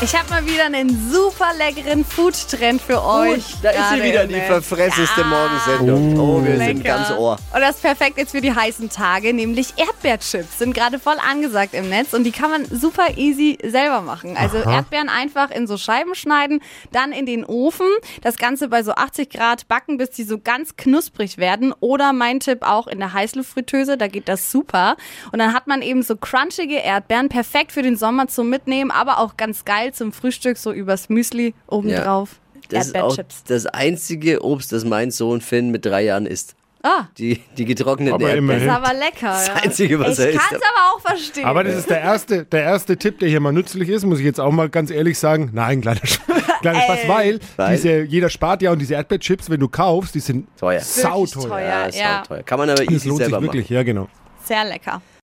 Ich habe mal wieder einen super leckeren Food-Trend für euch. Da ist sie wieder, die verfresseste Ja. Morgensendung. Oh, wir sind Lecker. ganz Ohr. Und das ist perfekt jetzt für die heißen Tage, nämlich Erdbeerchips sind gerade voll angesagt im Netz und die kann man super easy selber machen. Also Erdbeeren einfach in so Scheiben schneiden, dann in den Ofen, das Ganze bei so 80 Grad backen, bis die so ganz knusprig werden. Oder mein Tipp auch in der Heißluftfritteuse, da geht das super. Und dann hat man eben so crunchige Erdbeeren, perfekt für den Sommer zum Mitnehmen, aber auch ganz geil zum Frühstück, so übers Müsli obendrauf. Das ist auch Erdbeerchips. das einzige Obst, das mein Sohn Finn mit drei Jahren isst. Ah, Die, die getrockneten Aber Erdbeeren. das ist immerhin. aber lecker. Das ja. Einzige, was er ich isst. kann es aber auch verstehen. Aber das ist der erste, der erste Tipp, der hier mal nützlich ist, muss ich jetzt auch mal ganz ehrlich sagen. Nein, kleiner, Sch- kleiner Spaß, weil, Weil? diese, jeder spart ja und diese Erdbeerchips, wenn du kaufst, die sind Teuer. sauteuer. teuer. Ja, ist ja. auch teuer. Kann man aber Das easy lohnt sich selber wirklich, ja genau. Sehr lecker.